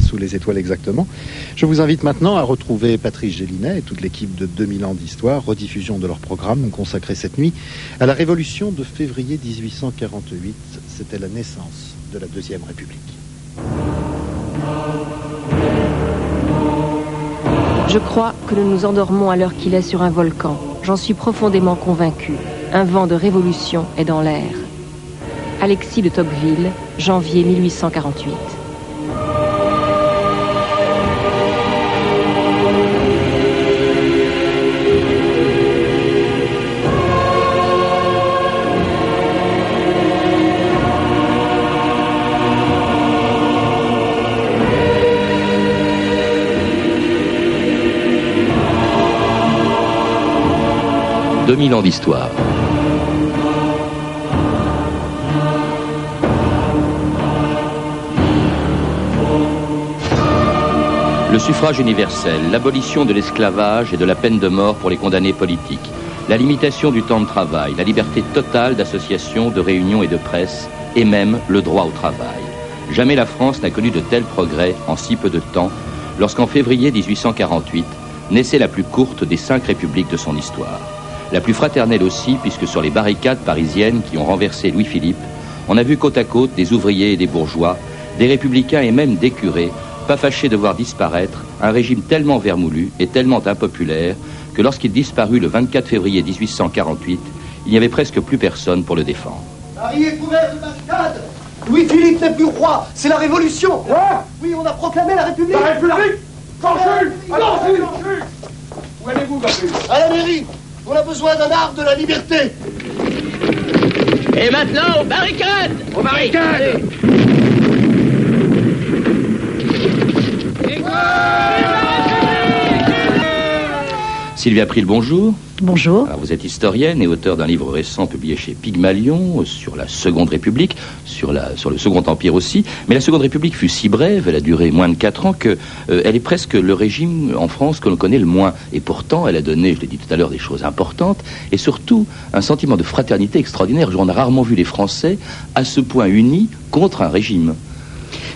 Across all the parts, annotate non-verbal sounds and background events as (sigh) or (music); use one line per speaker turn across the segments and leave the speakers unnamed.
sous les étoiles exactement. Je vous invite maintenant à retrouver Patrice Gélinet et toute l'équipe de 2000 ans d'histoire, rediffusion de leur programme consacré cette nuit à la révolution de février 1848. C'était la naissance de la Deuxième République.
Je crois que nous nous endormons à l'heure qu'il est sur un volcan. J'en suis profondément convaincu. Un vent de révolution est dans l'air. Alexis de Tocqueville, janvier 1848.
2000 ans d'histoire. Le suffrage universel, l'abolition de l'esclavage et de la peine de mort pour les condamnés politiques, la limitation du temps de travail, la liberté totale d'association, de réunion et de presse, et même le droit au travail. Jamais la France n'a connu de tels progrès en si peu de temps, lorsqu'en février 1848 naissait la plus courte des cinq républiques de son histoire la plus fraternelle aussi, puisque sur les barricades parisiennes qui ont renversé Louis-Philippe, on a vu côte à côte des ouvriers et des bourgeois, des républicains et même des curés, pas fâchés de voir disparaître un régime tellement vermoulu et tellement impopulaire que lorsqu'il disparut le 24 février 1848, il n'y avait presque plus personne pour le défendre.
Paris est couvert de barricades. Louis-Philippe n'est plus roi, c'est la révolution. Oui, on a proclamé la République.
La République? Alors, Où allez-vous,
À la mairie on a besoin d'un art de la liberté.
Et maintenant, aux barricades
Aux barricades
Sylvia Pris le bonjour.
Bonjour.
vous êtes historienne et auteur d'un livre récent publié chez Pygmalion sur la Seconde République, sur, la, sur le Second Empire aussi. Mais la Seconde République fut si brève, elle a duré moins de 4 ans, qu'elle euh, est presque le régime en France que l'on connaît le moins. Et pourtant, elle a donné, je l'ai dit tout à l'heure, des choses importantes et surtout un sentiment de fraternité extraordinaire. On a rarement vu les Français à ce point unis contre un régime.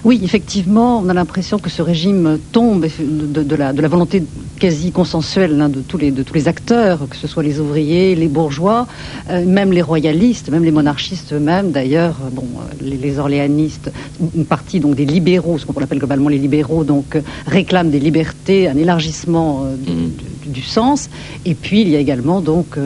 Oui, effectivement, on a l'impression que ce régime tombe de, la, volonté quasi consensuelle hein, de, tous les, de tous les acteurs, que ce soit les ouvriers, les bourgeois, euh, même les royalistes, même les monarchistes eux-mêmes. D'ailleurs, bon, euh, les, orléanistes, une partie donc des libéraux, ce qu'on appelle globalement les libéraux, donc euh, réclament des libertés, un élargissement du, sens. Et puis il y a également donc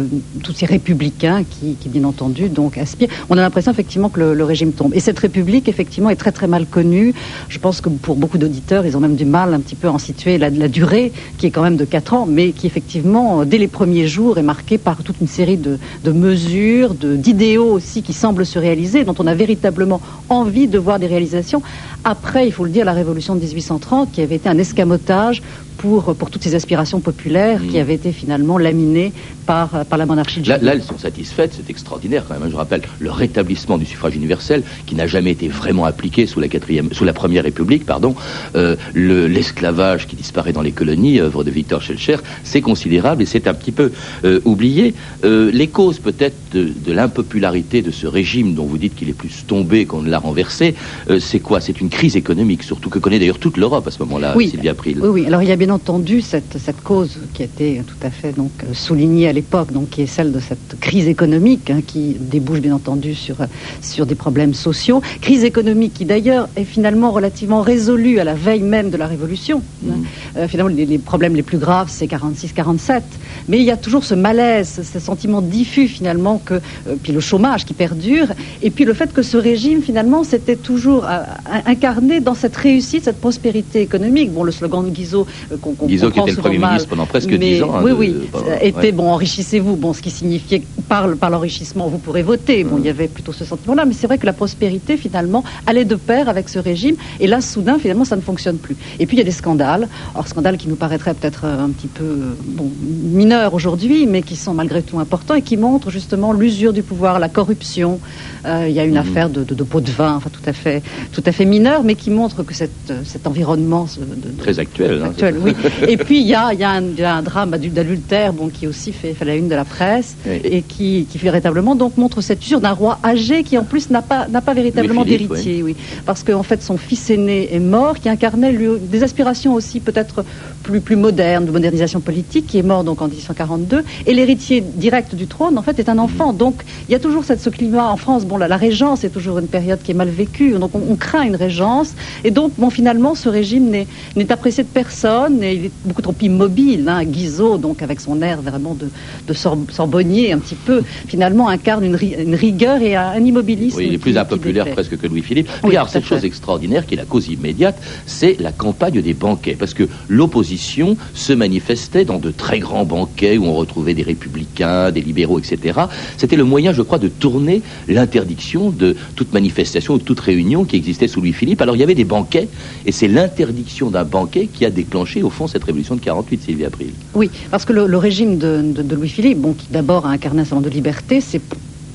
tous ces républicains qui, bien entendu, donc aspirent. On a l'impression effectivement que le, régime tombe. Et cette république, effectivement, est très très mal connue je pense que pour beaucoup d'auditeurs, ils ont même du mal un petit peu à en situer la, durée, qui est quand même de 4 ans, mais qui effectivement, dès les premiers jours, est marquée par toute une série de, mesures, d'idéaux aussi qui semblent se réaliser, dont on a véritablement envie de voir des réalisations. Après, il faut le dire, la révolution de 1830, qui avait été un escamotage pour, pour toutes ces aspirations populaires qui avaient été finalement laminées par, par la monarchie de
là, là, elles sont satisfaites, c'est extraordinaire quand même. Je rappelle le rétablissement du suffrage universel qui n'a jamais été vraiment appliqué sous la, quatrième, sous la Première République. pardon. Euh, l'esclavage qui disparaît dans les colonies, œuvre de Victor Schellcher, c'est considérable et c'est un petit peu euh, oublié. Euh, les causes peut-être de, de l'impopularité de ce régime dont vous dites qu'il est plus tombé qu'on ne l'a renversé, c'est quoi? C'est une crise économique, surtout que connaît d'ailleurs toute l'Europe à ce moment-là,
oui,
Sylvia Pril.
Oui, oui, alors il y a bien entendu cette, cette cause qui été tout à fait donc, soulignée à l'époque, donc qui est celle de cette crise économique hein, qui débouche bien entendu sur, sur des problèmes sociaux. Crise économique qui d'ailleurs est finalement relativement résolue à la veille même de la Révolution. Hein. Mm. Euh, finalement, les, problèmes les plus graves, c'est 46-47. Mais il y a toujours ce malaise, ce sentiment diffus finalement, que, euh, puis le chômage qui perdure, et puis le fait que ce régime finalement s'était toujours euh, incarné dans cette réussite, cette prospérité économique. Bon, le slogan de Guizot
qu'on Guizot qui était le Premier ministre pendant presque dix ans.
Hein, oui, oui, était bon, enrichissez-vous, bon, ce qui signifiait par, par l'enrichissement, vous pourrez voter. Bon, il y avait plutôt ce sentiment-là, mais c'est vrai que la prospérité, finalement, allait de pair avec ce régime, et là, soudain, finalement, ça ne fonctionne plus. Et puis, il y a des scandales, alors scandales qui nous paraîtraient peut-être un petit peu bon, mineurs aujourd'hui, mais qui sont malgré tout importants et qui montrent justement l'usure du pouvoir, la corruption. Euh, il y a une mhm. affaire de, de, pot de vin, enfin, tout à fait, tout à fait mineur, mais qui montre que cette, cet environnement
de, très actuel,
hein, actuel oui. Et puis il y a, a un drame d'adultère bon, qui aussi fait, fait, la une de la presse et qui, qui véritablement donc montre cette usure d'un roi âgé qui en plus n'a pas, n'a pas véritablement d'héritier. Oui. Parce qu'en fait son fils aîné est mort, qui incarnait lui, des aspirations aussi peut-être plus, plus modernes, de modernisation politique, qui est mort donc en 1842. Et l'héritier direct du trône en fait est un enfant. Mm. Donc il y a toujours cette, ce climat en France. Bon, la, la régence est toujours une période qui est mal vécue, donc on, craint une régence. Et donc bon, finalement ce régime n'est apprécié de personne et il est beaucoup trop immobile. Hein. Guizot, donc avec son air vraiment de, de sorbonnier un petit peu, finalement incarne une, une rigueur et un, immobilisme.
Oui, il est plus impopulaire presque que Louis-Philippe. Oui, alors cette chose extraordinaire qui est la cause immédiate, c'est la campagne des banquets. Parce que l'opposition se manifestait dans de très grands banquets où on retrouvait des républicains, des libéraux, etc. C'était le moyen, je crois, de tourner l'interdiction de toute manifestation ou de toute réunion qui existait sous Louis-Philippe. Alors il y avait des banquets, et c'est l'interdiction d'un banquet qui a déclenché, au fond, cette révolution de 48, Sylvie April.
Oui, parce que le, régime de, Louis-Philippe, qui d'abord a incarné un certain de liberté, c'est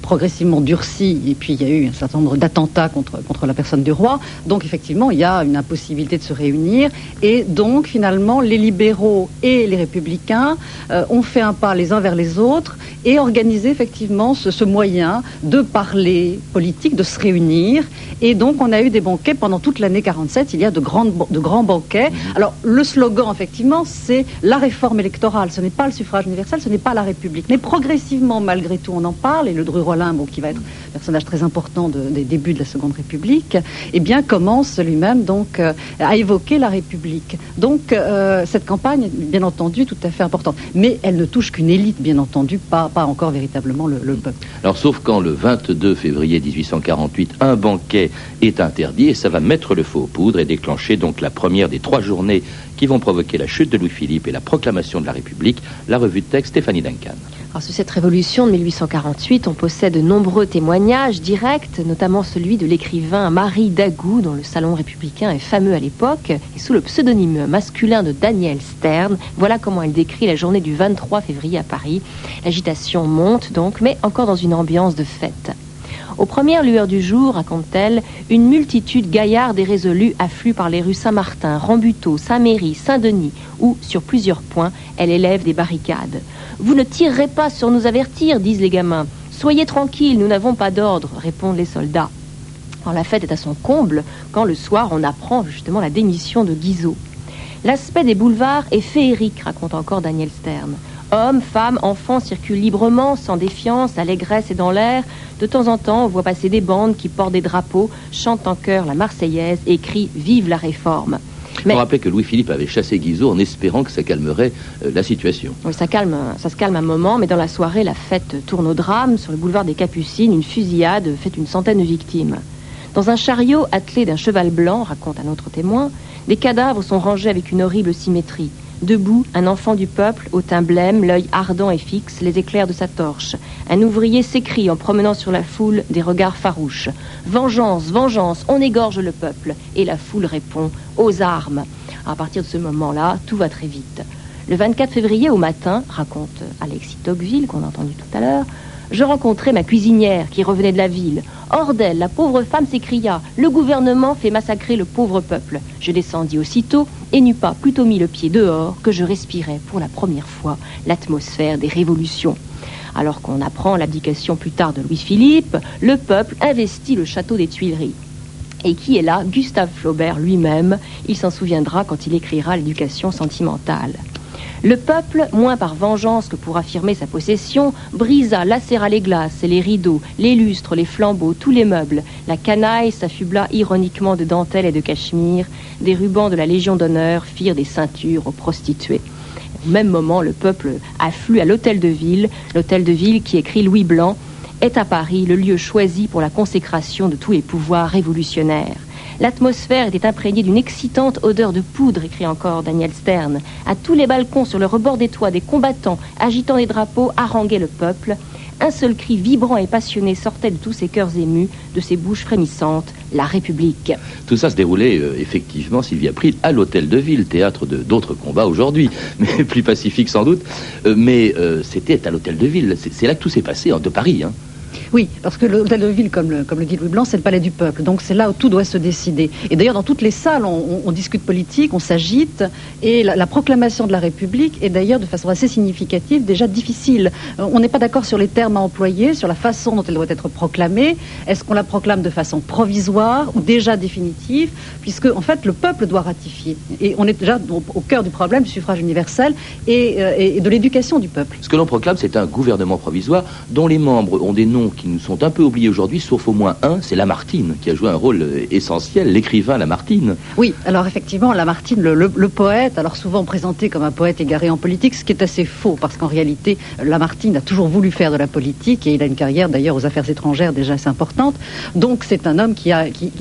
progressivement durci, et puis il y a eu un certain nombre d'attentats contre, contre la personne du roi. Donc effectivement, il y a une impossibilité de se réunir, et donc finalement, les libéraux et les républicains euh, ont fait un pas les uns vers les autres et organisé effectivement ce, ce, moyen de parler politique, de se réunir. Et donc on a eu des banquets pendant toute l'année 47, il y a de, grandes, de grands banquets. Alors le slogan, effectivement, c'est la réforme électorale. Ce n'est pas le suffrage universel, ce n'est pas la République. Mais progressivement, malgré tout, on en parle, et le Druroy qui va être un personnage très important des débuts de la Seconde République, eh bien, commence lui-même donc euh, à évoquer la République. Donc, euh, cette campagne bien entendu tout à fait importante. Mais elle ne touche qu'une élite, bien entendu, pas, encore véritablement le, le peuple.
Alors, sauf quand le 22 février 1848, un banquet est interdit et ça va mettre le feu aux poudres et déclencher donc la première des trois journées qui vont provoquer la chute de Louis-Philippe et la proclamation de la République, la revue de texte Stéphanie Duncan.
Alors, sur cette révolution de 1848, on possède de nombreux témoignages directs, notamment celui de l'écrivain Marie Dagou, dont le salon républicain est fameux à l'époque, et sous le pseudonyme masculin de Daniel Stern. Voilà comment elle décrit la journée du 23 février à Paris. L'agitation monte donc, mais encore dans une ambiance de fête. Aux premières lueurs du jour, raconte-t-elle, une multitude gaillarde et résolue afflue par les rues Saint-Martin, Rambuteau, Saint-Méry, Saint-Denis, où, sur plusieurs points, elle élève des barricades. Vous ne tirerez pas sur nous avertir, disent les gamins. Soyez tranquilles, nous n'avons pas d'ordre, répondent les soldats. Alors la fête est à son comble quand le soir on apprend justement la démission de Guizot. L'aspect des boulevards est féerique, raconte encore Daniel Stern. Hommes, femmes, enfants circulent librement, sans défiance, allégresse et dans l'air. De temps en temps, on voit passer des bandes qui portent des drapeaux, chantent en chœur la Marseillaise et crient Vive la réforme.
Mais... On rappelle que Louis-Philippe avait chassé Guizot en espérant que ça calmerait euh, la situation.
Oui, ça, calme, ça se calme un moment, mais dans la soirée, la fête tourne au drame. Sur le boulevard des Capucines, une fusillade fait une centaine de victimes. Dans un chariot attelé d'un cheval blanc, raconte un autre témoin, des cadavres sont rangés avec une horrible symétrie. Debout, un enfant du peuple, au teint blême, l'œil ardent et fixe, les éclairs de sa torche. Un ouvrier s'écrie en promenant sur la foule des regards farouches. Vengeance, vengeance, on égorge le peuple. Et la foule répond aux armes. À partir de ce moment-là, tout va très vite. Le 24 février au matin, raconte Alexis Tocqueville, qu'on a entendu tout à l'heure, je rencontrai ma cuisinière qui revenait de la ville. Hors d'elle, la pauvre femme s'écria Le gouvernement fait massacrer le pauvre peuple. Je descendis aussitôt et n'eus pas plutôt mis le pied dehors que je respirais pour la première fois l'atmosphère des révolutions. Alors qu'on apprend l'abdication plus tard de Louis-Philippe, le peuple investit le château des Tuileries. Et qui est là? Gustave Flaubert lui-même. Il s'en souviendra quand il écrira l'éducation sentimentale. Le peuple, moins par vengeance que pour affirmer sa possession, brisa, lacéra les glaces et les rideaux, les lustres, les flambeaux, tous les meubles. La canaille s'affubla ironiquement de dentelles et de cachemire. Des rubans de la Légion d'honneur firent des ceintures aux prostituées. Au même moment, le peuple afflue à l'hôtel de ville, l'hôtel de ville qui écrit Louis Blanc, est à Paris le lieu choisi pour la consécration de tous les pouvoirs révolutionnaires. L'atmosphère était imprégnée d'une excitante odeur de poudre, écrit encore Daniel Stern. À tous les balcons, sur le rebord des toits, des combattants, agitant des drapeaux, haranguaient le peuple. Un seul cri vibrant et passionné sortait de tous ces cœurs émus, de ces bouches frémissantes, la République.
Tout ça se déroulait euh, effectivement, Sylvie April, à l'hôtel de ville, théâtre de d'autres combats aujourd'hui, (laughs) mais plus pacifique sans doute. Euh, mais euh, c'était à l'hôtel de ville. C'est là que tout s'est passé, hein, de Paris. Hein.
Oui, parce que l'hôtel de ville, comme le, dit Louis Blanc, c'est le palais du peuple. Donc c'est là où tout doit se décider. Et d'ailleurs, dans toutes les salles, on, discute politique, on s'agite. Et la, proclamation de la République est d'ailleurs, de façon assez significative, déjà difficile. Euh, on n'est pas d'accord sur les termes à employer, sur la façon dont elle doit être proclamée. Est-ce qu'on la proclame de façon provisoire ou déjà définitive Puisque, en fait, le peuple doit ratifier. Et on est déjà au, cœur du problème du suffrage universel et, euh, et de l'éducation du peuple.
Ce que l'on proclame, c'est un gouvernement provisoire dont les membres ont des noms qui nous sont un peu oubliés aujourd'hui, sauf au moins un, c'est Lamartine, qui a joué un rôle euh, essentiel, l'écrivain Lamartine.
Oui, alors effectivement, Lamartine, le, poète, alors souvent présenté comme un poète égaré en politique, ce qui est assez faux, parce qu'en réalité, Lamartine a toujours voulu faire de la politique, et il a une carrière d'ailleurs aux affaires étrangères déjà assez importante. Donc c'est un homme qui a, qui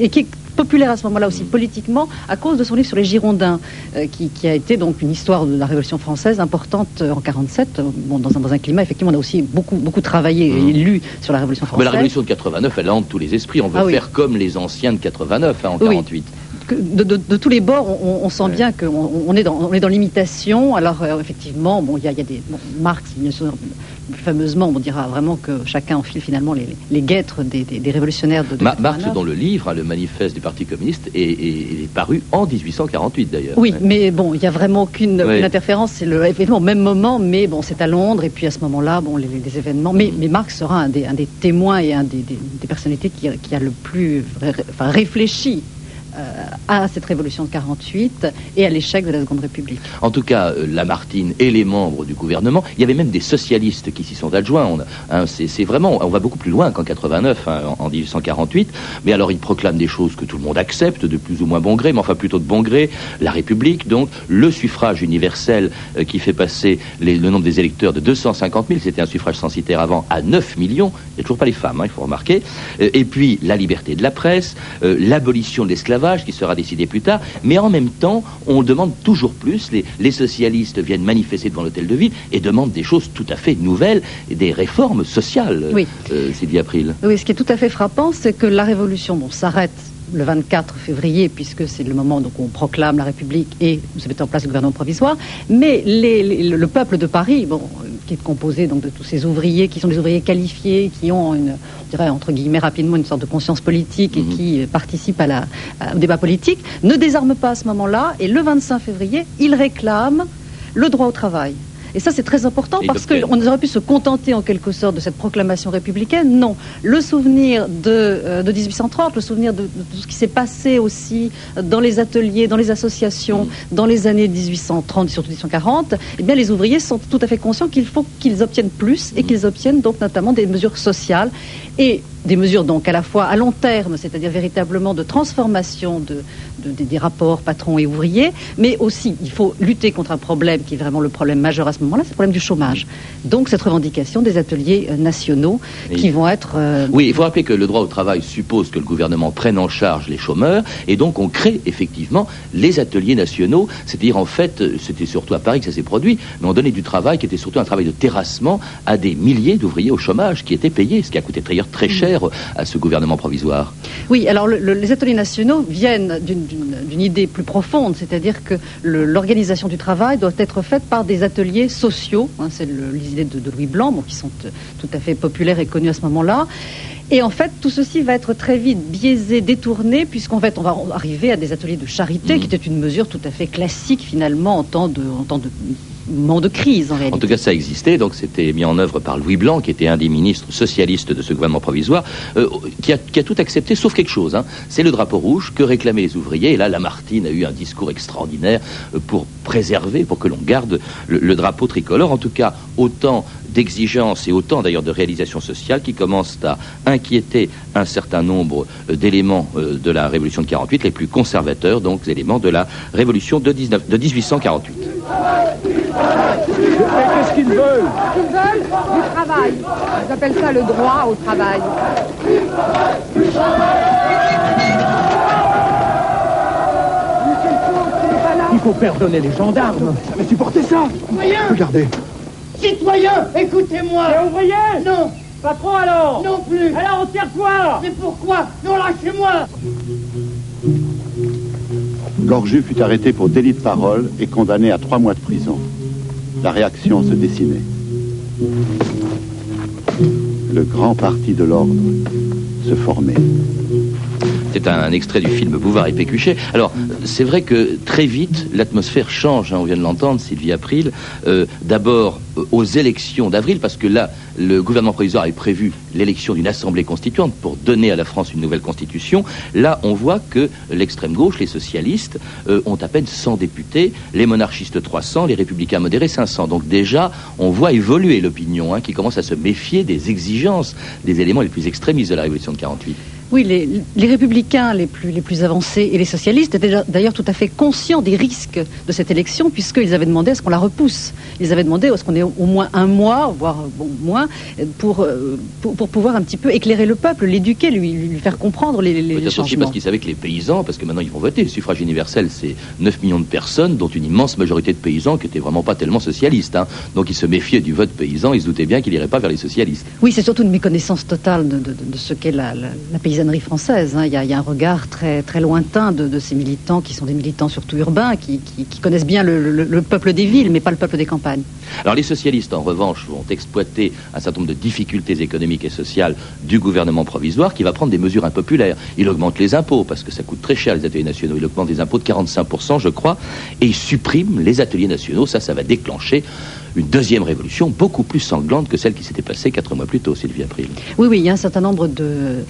populaire à ce moment-là aussi politiquement à cause de son livre sur les Girondins, euh, qui, a été donc une histoire de la Révolution française importante euh, en 47. Bon, dans un, dans un climat, effectivement, on a aussi beaucoup, beaucoup travaillé et mmh. lu sur la Révolution française.
Mais la Révolution de 89, elle hante tous les esprits. On veut ah faire comme les anciens de 89 hein, en 48
de, tous les bords, on, sent bien qu'on on est dans, dans l'imitation. Alors, euh, effectivement, bon, il y a, des. Marx, bien sûr, fameusement, on dira vraiment que chacun enfile finalement les, guêtres des, révolutionnaires de,
Marx, dans le livre, hein, le manifeste du Parti communiste, est, paru en 1848 d'ailleurs.
Oui, mais bon, il n'y a vraiment aucune, interférence. C'est le, au même moment, mais bon, c'est à Londres, et puis à ce moment-là, bon, les, événements. Mais, mais, Marx sera un des, un des témoins et un des, personnalités qui, qui, a le plus enfin, réfléchi à cette révolution de 48 et à l'échec de la Seconde République.
En tout cas, euh, Lamartine et les membres du gouvernement, il y avait même des socialistes qui s'y sont adjoints. Hein, c'est vraiment, on va beaucoup plus loin qu'en 89, hein, en, 1848. Mais alors, ils proclament des choses que tout le monde accepte, de plus ou moins bon gré, mais enfin plutôt de bon gré. La République, donc, le suffrage universel euh, qui fait passer le nombre des électeurs de 250 000, c'était un suffrage censitaire avant, à 9 millions. Il n'y a toujours pas les femmes, hein, il faut remarquer. et puis, la liberté de la presse, l'abolition de l'esclavage qui sera décidé plus tard, mais en même temps, on demande toujours plus. Les, socialistes viennent manifester devant l'hôtel de ville et demandent des choses tout à fait nouvelles, des réformes sociales, oui. Euh, Sylvie April.
Oui, ce qui est tout à fait frappant, c'est que la révolution bon, s'arrête le 24 février, puisque c'est le moment où on proclame la République et vous met en place le gouvernement provisoire. Mais le peuple de Paris, bon, qui est composé donc de tous ces ouvriers, qui sont des ouvriers qualifiés, qui ont une, on dirait entre guillemets rapidement une sorte de conscience politique et mhm. qui participent à la, au débat politique, ne désarment pas à ce moment-là. Et le 25 février, ils réclament le droit au travail. Et ça, c'est très important parce qu'on aurait pu se contenter en quelque sorte de cette proclamation républicaine. Non. Le souvenir de, 1830, euh, le souvenir de, tout ce qui s'est passé aussi dans les ateliers, dans les associations, mm. dans les années 1830 et surtout 1840, eh bien, les ouvriers sont tout à fait conscients qu'il faut qu'ils obtiennent plus et mm. qu'ils obtiennent donc notamment des mesures sociales. Et des mesures donc à la fois à long terme, c'est-à-dire véritablement de transformation de, des rapports patrons et ouvriers, mais aussi il faut lutter contre un problème qui est vraiment le problème majeur à ce moment-là, c'est le problème du chômage. Donc cette revendication des ateliers euh, nationaux qui vont être...
Euh, oui, il faut rappeler que le droit au travail suppose que le gouvernement prenne en charge les chômeurs, et donc on crée effectivement les ateliers nationaux, c'est-à-dire en fait, euh, c'était surtout à Paris que ça s'est produit, mais on donnait du travail qui était surtout un travail de terrassement à des milliers d'ouvriers au chômage qui étaient payés, ce qui a coûté d'ailleurs très cher à ce gouvernement provisoire
Oui, alors les ateliers nationaux viennent d'une idée plus profonde, c'est-à-dire que l'organisation du travail doit être faite par des ateliers sociaux. Hein, c'est l'idée de, de, Louis Blanc, qui sont euh, tout à fait populaires et connus à ce moment-là. Et en fait, tout ceci va être très vite biaisé, détourné, puisqu'en fait, on va arriver à des ateliers de charité, mmh. qui était une mesure tout à fait classique, finalement, en temps de, en temps de de crise, en réalité.
En tout cas, ça existait, donc c'était mis en œuvre par Louis Blanc, qui était un des ministres socialistes de ce gouvernement provisoire, euh, qui, a, tout accepté, sauf quelque chose. Hein. C'est le drapeau rouge que réclamaient les ouvriers. Et là, Lamartine a eu un discours extraordinaire euh, pour préserver, pour que l'on garde le, drapeau tricolore. En tout cas, autant d'exigences et autant d'ailleurs de réalisations sociales qui commencent à inquiéter un certain nombre euh, d'éléments de la révolution de 48, les plus conservateurs, donc éléments de la révolution de, 19, de 1848.
Qu'est-ce qu'ils veulent?
Ils veulent du travail. Ils appellent ça le droit au travail.
Il faut pardonner les gendarmes.
Mais supportez ça
Citoyens Regardez.
Citoyens, écoutez-moi
Et ouvriers
Non
Pas trop alors
Non plus
Alors on tire quoi
Mais pourquoi? Non, lâchez-moi
Gorju fut arrêté pour délit de parole et condamné à trois mois de prison. La réaction se dessinait. le grand parti de l'ordre se formait.
C'est un extrait du film Bouvard et Pécuchet. Alors, c'est vrai que très vite, l'atmosphère change. hein, on vient de l'entendre, Sylvie April. Euh, D'abord, euh, aux élections d'avril, parce que là, le gouvernement provisoire avait prévu l'élection d'une assemblée constituante pour donner à la France une nouvelle constitution. Là, on voit que l'extrême gauche, les socialistes, euh, ont à peine 100 députés, les monarchistes 300, les républicains modérés 500. Donc déjà, on voit évoluer l'opinion, hein, qui commence à se méfier des exigences des éléments les plus extrémistes de la Révolution de 48.
Oui, les, les républicains les plus, les plus avancés et les socialistes étaient d'ailleurs tout à fait conscients des risques de cette élection, puisqu'ils avaient demandé à ce qu'on la repousse. Ils avaient demandé à ce qu'on ait au moins un mois, voire bon, moins, pour, euh, pour, pour pouvoir un petit peu éclairer le peuple, l'éduquer, lui, lui faire comprendre les, les,
Peut-être aussi
changements.
parce qu'ils savaient que les paysans, parce que maintenant ils vont voter, le suffrage universel c'est 9 millions de personnes, dont une immense majorité de paysans qui étaient vraiment pas tellement socialistes. hein. Donc ils se méfiaient du vote paysan, ils se doutaient bien qu'il n'irait pas vers les socialistes.
Oui, c'est surtout une méconnaissance totale de, de- de ce qu'est la, la- la paysannerie française. hein. Il, y a, il y a un regard très, très lointain de, de ces militants qui sont des militants surtout urbains, qui, qui- qui connaissent bien le, le- le peuple des villes, mais pas le peuple des campagnes.
Alors les socialistes, en revanche, vont exploiter un certain nombre de difficultés économiques et sociales du gouvernement provisoire qui va prendre des mesures impopulaires. Il augmente les impôts parce que ça coûte très cher les ateliers nationaux. Il augmente les impôts de 45%, je crois, et il supprime les ateliers nationaux. Ça, ça va déclencher une deuxième révolution beaucoup plus sanglante que celle qui s'était passée quatre mois plus tôt, Sylvie April.
Oui, oui, il y a un certain nombre de,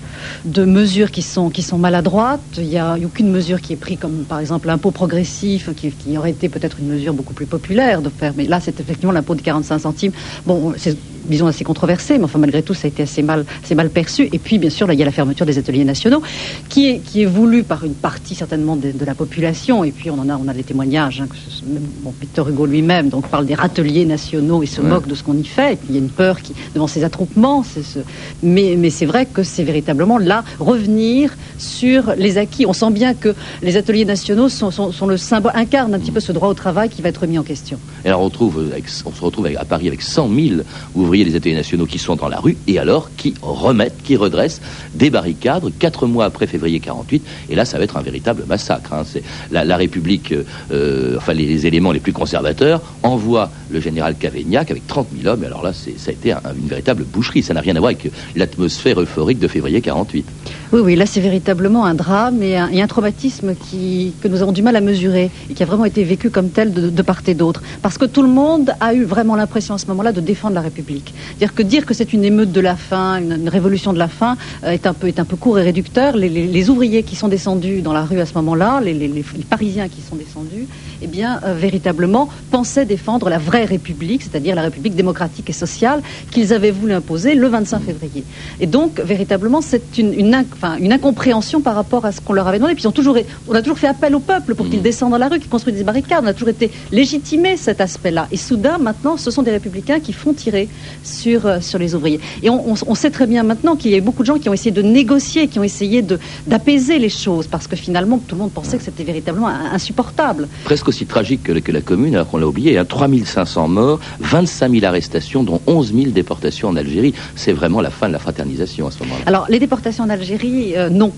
de mesures qui sont, qui sont maladroites. Il n'y a aucune mesure qui est prise, comme par exemple l'impôt progressif, qui, qui aurait été peut-être une mesure beaucoup plus populaire de faire. Mais là, c'est effectivement l'impôt de 45 centimes. Bon, c'est, disons, assez controversé, mais enfin, malgré tout, ça a été assez mal, assez mal perçu. Et puis, bien sûr, là, il y a la fermeture des ateliers nationaux, qui est, qui est voulue par une partie certainement de, de la population. Et puis, on en a, on a des témoignages, hein, que ce- même, bon, Victor Hugo lui-même, donc, parle des râteliers nationaux et se
Ouais.
moque de ce qu'on y fait. Et puis, il y a une peur qui, devant ces attroupements. ce- Mais, mais c'est vrai que c'est véritablement là revenir sur les acquis. On sent bien que les ateliers nationaux sont, le symbole, incarnent un petit peu ce droit au travail qui va être mis en question.
Et on, se retrouve à Paris avec 100 000 ouvriers des ateliers nationaux qui sont dans la rue et alors qui remettent, qui redressent des barricades quatre mois après février 48. Et là, ça va être un véritable massacre. hein. La, République, euh, euh, enfin les, éléments les plus conservateurs, envoient le général Cavaignac avec 30 000 hommes. Et alors là, ça a été un- une véritable boucherie. Ça n'a rien à voir avec l'atmosphère euphorique de février 48.
Oui, oui, là c'est véritablement un drame et un, traumatisme qui, que nous avons du mal à mesurer et qui a vraiment été vécu comme tel de, part et d'autre. Parce que tout le monde a eu vraiment l'impression à ce moment-là de défendre la République. C'est-à-dire que dire que c'est une émeute de la faim, une, révolution de la faim, euh, est, un peu, est un peu court et réducteur. Les, ouvriers qui sont descendus dans la rue à ce moment-là, les, Parisiens qui sont descendus, eh bien, euh, véritablement pensaient défendre la vraie République, c'est-à-dire la République démocratique et sociale qu'ils avaient voulu imposer le 25 février. Et donc, véritablement, c'est une, une, enfin, une incompréhension par rapport à ce qu'on leur avait demandé. Puis ils ont toujours, on a toujours fait appel au peuple pour qu'ils descendent dans la rue, qu'ils construisent des barricades. On a toujours été légitimé cet aspect-là. Et soudain, maintenant, ce sont des républicains qui font tirer sur, euh, sur les ouvriers. Et on, on- on sait très bien maintenant qu'il y a eu beaucoup de gens qui ont essayé de négocier, qui ont essayé d'apaiser les choses, parce que finalement, tout le monde pensait que c'était véritablement in- insupportable.
presque aussi tragique que, que la commune, alors qu'on l'a oublié. Hein, 3500 morts, 25 000 arrestations, dont 11 000 déportations en Algérie. C'est vraiment la fin de la fraternisation à ce moment-là.
Alors, les déportations en Algérie, euh, non.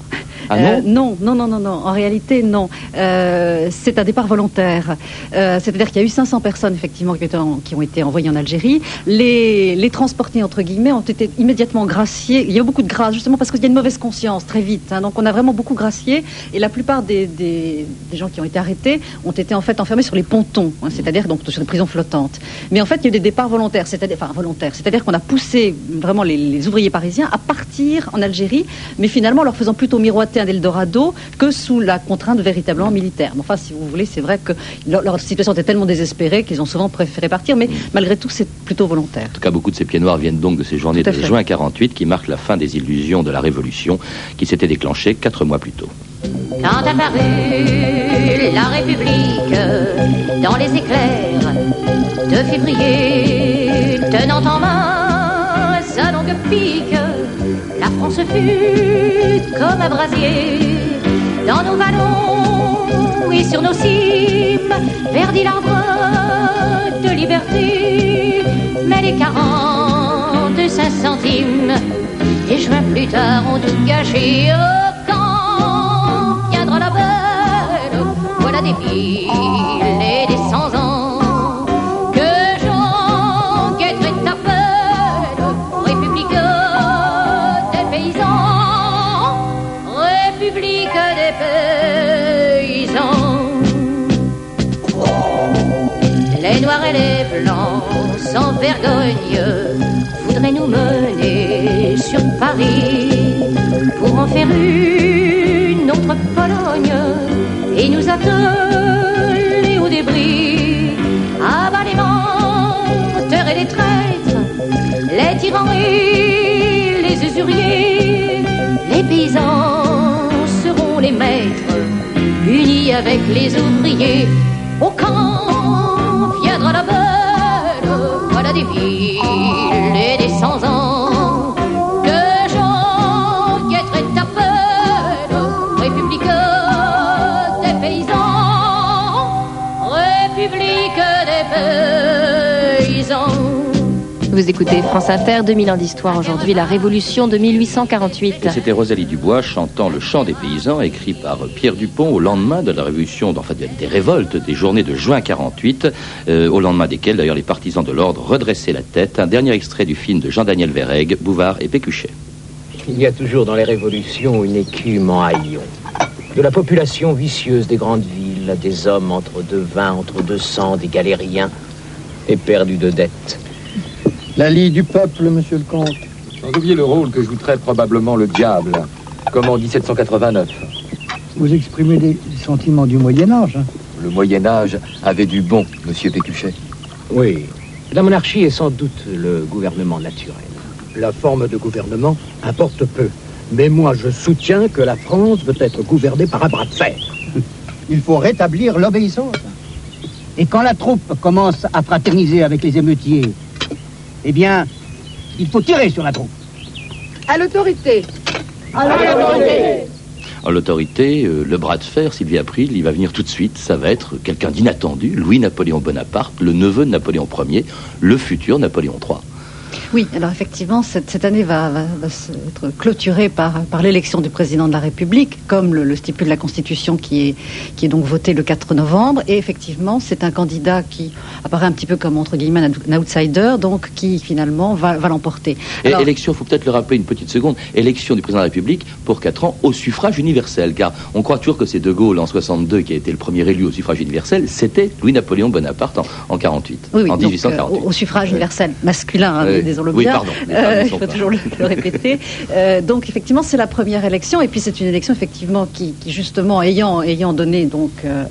Ah
Euh,
non
non, non, non, non, non. En réalité, non. Euh, c'est un départ volontaire. Euh, C'est-à-dire qu'il y a eu 500 personnes, effectivement, qui, étaient en- qui ont été envoyées en Algérie. Les, les transportés, entre guillemets, ont été immédiatement graciés. Il y a eu beaucoup de grâce, justement, parce qu'il y a une mauvaise conscience, très vite. hein. Donc, on a vraiment beaucoup gracié. Et la plupart des, des- des gens qui ont été arrêtés ont été, en fait, enfermés sur les pontons, hein, c'est-à-dire donc sur des prisons flottantes. Mais en fait, il y a eu des départs volontaires, c'est-à-dire, enfin, volontaires. C'est-à-dire qu'on a poussé vraiment les, les ouvriers parisiens à partir en Algérie, mais finalement, en leur faisant plutôt miroiter un Eldorado que sous la contrainte véritablement militaire. Mais enfin, si vous voulez, c'est vrai que leur, leur situation était tellement désespérée qu'ils ont souvent préféré partir, mais malgré tout, c'est plutôt volontaire.
En tout cas, beaucoup de ces pieds noirs viennent donc de ces journées de
fait.
juin 48 qui marquent la fin des illusions de la Révolution qui s'était déclenchée quatre mois plus tôt.
Quand apparut la République dans les éclairs de février, tenant en main sa longue pique, la France fut comme un brasier dans nos vallons et sur nos cimes, verdit l'arbre de liberté, mais les 45 centimes, et juin plus tard ont tout gâché. Oh, sans vergogne, voudraient nous mener sur Paris pour en faire une autre Pologne et nous atteler au débris. Abat les menteurs et les traîtres, les tyrans et les usuriers, les paysans seront les maîtres, unis avec les ouvriers. Au camp
Vous écoutez France Inter, 2000 ans d'histoire aujourd'hui, la révolution de 1848.
Et c'était Rosalie Dubois chantant Le chant des paysans, écrit par Pierre Dupont au lendemain de la révolution, enfin des révoltes des journées de juin 48, euh, au lendemain desquelles d'ailleurs les partisans de l'ordre redressaient la tête. Un dernier extrait du film de Jean-Daniel Verrègue, Bouvard et Pécuchet.
Il y a toujours dans les révolutions une écume en haillons. De la population vicieuse des grandes villes, des hommes entre deux vins, entre deux sangs, des galériens, éperdus de dettes.
La lie du peuple, monsieur le comte.
Sans oublier le rôle que jouerait probablement le diable, comme en 1789.
Vous exprimez les sentiments du Moyen-Âge. hein.
Le Moyen-Âge avait du bon, monsieur Pécuchet.
Oui, la monarchie est sans doute le gouvernement naturel.
La forme de gouvernement importe peu. Mais moi, je soutiens que la France veut être gouvernée par un bras de fer. (laughs)
Il faut rétablir l'obéissance. Et quand la troupe commence à fraterniser avec les émeutiers, eh bien, il faut tirer sur la troupe.
À l'autorité.
En l'autorité, euh, le bras de fer, Sylvie April, il va venir tout de suite. Ça va être quelqu'un d'inattendu, Louis-Napoléon Bonaparte, le neveu de Napoléon Ier, le futur Napoléon III.
Oui, alors effectivement, cette, cette année va, va- être clôturée par, par l'élection du président de la République, comme le, le stipule la Constitution qui est, qui est donc votée le 4 novembre. Et effectivement, c'est un candidat qui apparaît un petit peu comme, entre guillemets, un, outsider, donc qui finalement va, va l'emporter.
Et élection, il faut peut-être le rappeler une petite seconde, élection du président de la République pour 4 ans au suffrage universel. Car on croit toujours que c'est De Gaulle en 62 qui a été le premier élu au suffrage universel. C'était Louis-Napoléon Bonaparte en, en 48,
Oui, oui,
en
donc,
1848.
euh, au, au suffrage universel masculin, hein,
Oui.
Désolé
Oui,
bien.
pardon.
Euh, il faut toujours le, le répéter. (laughs) Euh, donc effectivement, c'est la première élection, et puis c'est une élection effectivement qui, qui, justement ayant ayant donné donc euh,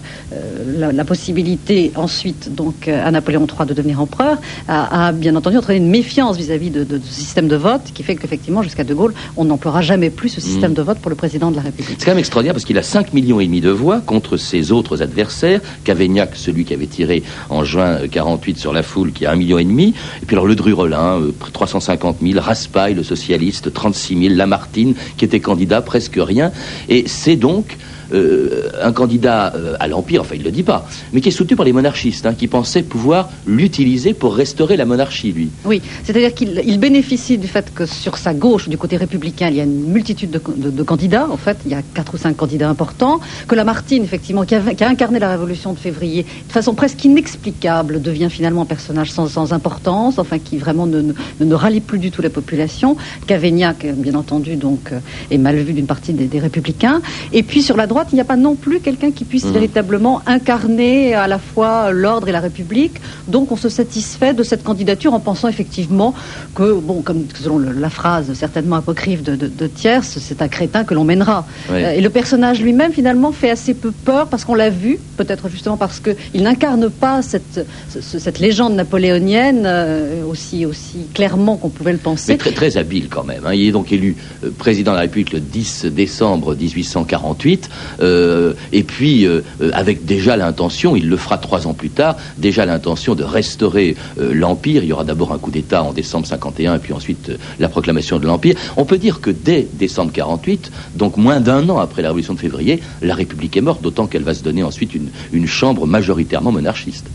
la, la possibilité ensuite donc à Napoléon III de devenir empereur, a, a, bien entendu entraîné une méfiance vis-à-vis de, de- de ce système de vote, qui fait qu'effectivement jusqu'à De Gaulle, on n'emploiera jamais plus ce système
Mm.
de vote pour le président de la République.
C'est quand même extraordinaire parce qu'il a 5 millions et demi de voix contre ses autres adversaires. Cavaignac, celui qui avait tiré en juin 48 sur la foule, qui a 1 million et demi. Et puis alors le Drurelin, 350 000. Raspail, le socialiste, 36 000. Lamartine, qui était candidat, presque rien. Et c'est donc euh, un candidat euh, à l'Empire, enfin il ne le dit pas, mais qui est soutenu par les monarchistes, hein, qui pensaient pouvoir l'utiliser pour restaurer la monarchie, lui.
Oui, c'est-à-dire qu'il il bénéficie du fait que sur sa gauche, du côté républicain, il y a une multitude de, de- de candidats. En fait, il y a quatre ou cinq candidats importants. Que Lamartine, effectivement, qui a, qui a incarné la Révolution de février de façon presque inexplicable, devient finalement un personnage sans, sans importance, enfin qui vraiment ne, ne, ne rallie plus du tout la population. Cavaignac, bien entendu, donc euh, est mal vu d'une partie des, des républicains. Et puis sur la droite, il n'y a pas non plus quelqu'un qui puisse
Mhm.
véritablement incarner à la fois l'ordre et la République. Donc on se satisfait de cette candidature en pensant effectivement que, bon, comme selon le- la phrase certainement apocryphe de, de, de Thiers, c'est un crétin que l'on mènera. Euh, et le personnage lui-même finalement fait assez peu peur parce qu'on l'a vu, peut-être justement parce qu'il n'incarne pas cette, ce- cette légende napoléonienne euh, aussi, aussi clairement qu'on pouvait le penser.
Mais très, très habile quand même. hein. Il est donc élu euh, président de la République le 10 décembre 1848. Euh, et puis, euh, euh, avec déjà l'intention, il le fera trois ans plus tard, déjà l'intention de restaurer l'Empire. Il y aura d'abord un coup d'État en décembre 51 et puis ensuite la proclamation de l'Empire. On peut dire que dès décembre 48, donc moins d'un an après la Révolution de février, la République est morte, d'autant qu'elle va se donner ensuite une chambre majoritairement monarchiste.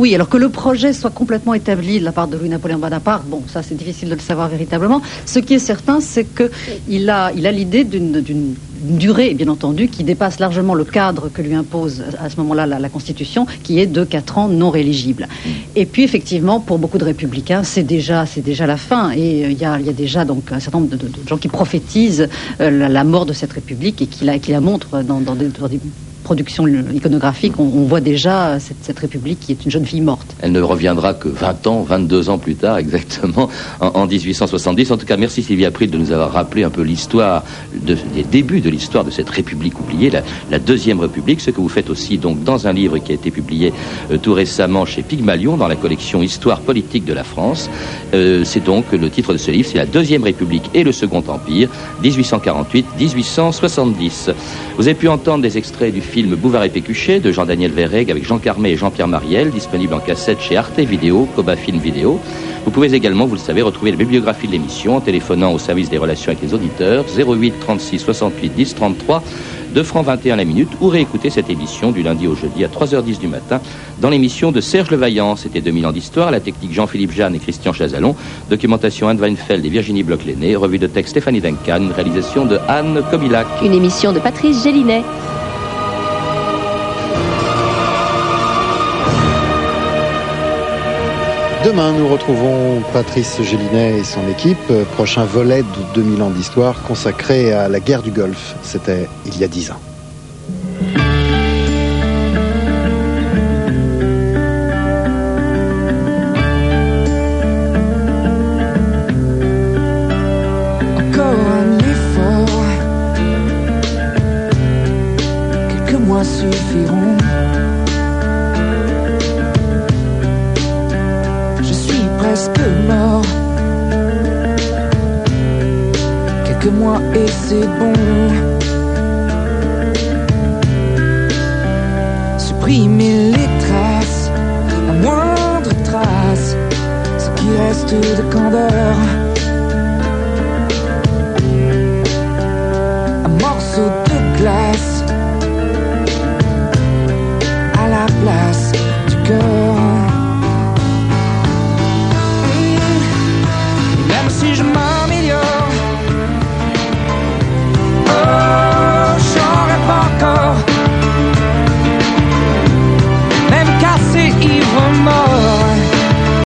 Oui, alors que le projet soit complètement établi de la part de Louis-Napoléon Bonaparte, bon, ça c'est difficile de le savoir véritablement. Ce qui est certain, c'est qu'il a, il a l'idée d'une durée, bien entendu, qui dépasse largement le cadre que lui impose à ce moment-là la, Constitution, qui est de 4 ans non rééligibles. Et puis, effectivement, pour beaucoup de républicains, c'est déjà, la fin. Et euh, il y, a, déjà donc un certain nombre de, gens qui prophétisent euh, la, mort de cette République et qui la, qui la montrent dans des production iconographique, on, voit déjà cette, République qui est une jeune fille morte.
Elle ne reviendra que 20 ans, 22 ans plus tard exactement, en, 1870. En tout cas, merci Sylvie April de nous avoir rappelé un peu l'histoire, des débuts de l'histoire de cette République oubliée, la, Deuxième République, ce que vous faites aussi donc dans un livre qui a été publié euh, tout récemment chez Pygmalion, dans la collection Histoire politique de la France. Euh, c'est donc le titre de ce livre, c'est la Deuxième République et le Second Empire, 1848-1870. Vous avez pu entendre des extraits du film Bouvard et Pécuchet de Jean-Daniel Verreg avec Jean Carmet et Jean-Pierre Mariel, disponible en cassette chez Arte Vidéo, Coba Film Vidéo. Vous pouvez également, vous le savez, retrouver la bibliographie de l'émission en téléphonant au service des relations avec les auditeurs 08 36 68 10 33 2 francs 21 la minute ou réécouter cette émission du lundi au jeudi à 3h10 du matin dans l'émission de Serge Levaillant. C'était 2000 ans d'histoire, la technique Jean-Philippe Jeanne et Christian Chazalon, documentation Anne Weinfeld et Virginie Bloch-Lenné, revue de texte Stéphanie Duncan, réalisation de Anne Kobilac.
Une émission de Patrice Gélinet.
Demain, nous retrouvons Patrice Gélinet et son équipe. Prochain volet de 2000 ans d'histoire consacré à la guerre du Golfe. C'était il y a dix ans. presque mort.
Quelques mois et c'est bon. Supprimer les traces, la moindre trace, ce qui reste de candeur. Un morceau de glace à la place du cœur.